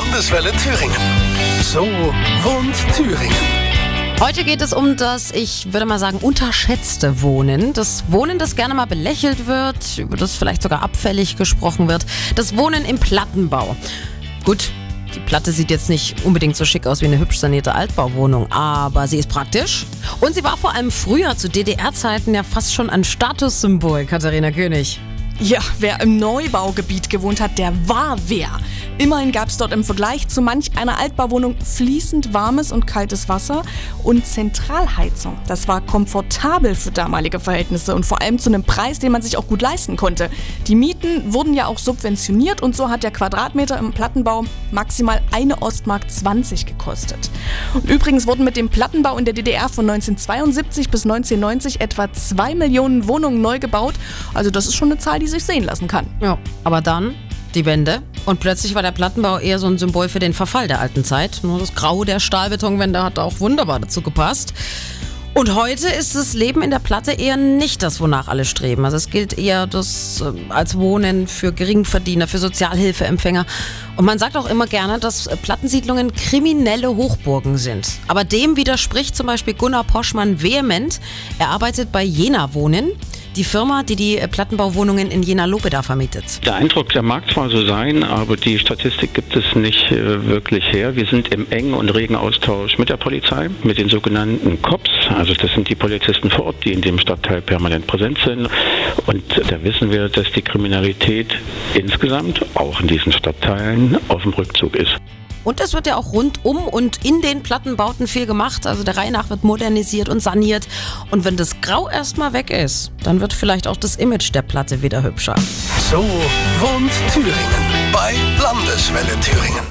Landeswelle Thüringen. So wohnt Thüringen. Heute geht es um das, ich würde mal sagen, unterschätzte Wohnen. Das Wohnen, das gerne mal belächelt wird, über das vielleicht sogar abfällig gesprochen wird. Das Wohnen im Plattenbau. Gut, die Platte sieht jetzt nicht unbedingt so schick aus wie eine hübsch sanierte Altbauwohnung, aber sie ist praktisch. Und sie war vor allem früher zu DDR-Zeiten ja fast schon ein Statussymbol, Katharina König. Ja, wer im Neubaugebiet gewohnt hat, der war wer. Immerhin gab es dort im Vergleich zu manch einer Altbauwohnung fließend warmes und kaltes Wasser und Zentralheizung. Das war komfortabel für damalige Verhältnisse und vor allem zu einem Preis, den man sich auch gut leisten konnte. Die Mieten wurden ja auch subventioniert und so hat der Quadratmeter im Plattenbau maximal eine Ostmark 20 gekostet. Und übrigens wurden mit dem Plattenbau in der DDR von 1972 bis 1990 etwa zwei Millionen Wohnungen neu gebaut. Also das ist schon eine Zahl, die sich sehen lassen kann. Ja, aber dann die Wende. Und plötzlich war der Plattenbau eher so ein Symbol für den Verfall der alten Zeit. Nur das Grau der Stahlbetonwände hat auch wunderbar dazu gepasst. Und heute ist das Leben in der Platte eher nicht das, wonach alle streben. Also es gilt eher das äh, als Wohnen für Geringverdiener, für Sozialhilfeempfänger. Und man sagt auch immer gerne, dass Plattensiedlungen kriminelle Hochburgen sind. Aber dem widerspricht zum Beispiel Gunnar Poschmann vehement. Er arbeitet bei Jena Wohnen die Firma, die die Plattenbauwohnungen in Jena-Lobeda vermietet. Der Eindruck, der mag zwar so sein, aber die Statistik gibt es nicht äh, wirklich her. Wir sind im engen und regen Austausch mit der Polizei, mit den sogenannten COPS, also das sind die Polizisten vor Ort, die in dem Stadtteil permanent präsent sind. Und da wissen wir, dass die Kriminalität insgesamt auch in diesen Stadtteilen auf dem Rückzug ist. Und es wird ja auch rundum und in den Plattenbauten viel gemacht. Also der Reihe nach wird modernisiert und saniert. Und wenn das Grau erstmal weg ist, dann wird vielleicht auch das Image der Platte wieder hübscher. So wohnt Thüringen bei Landeswelle Thüringen.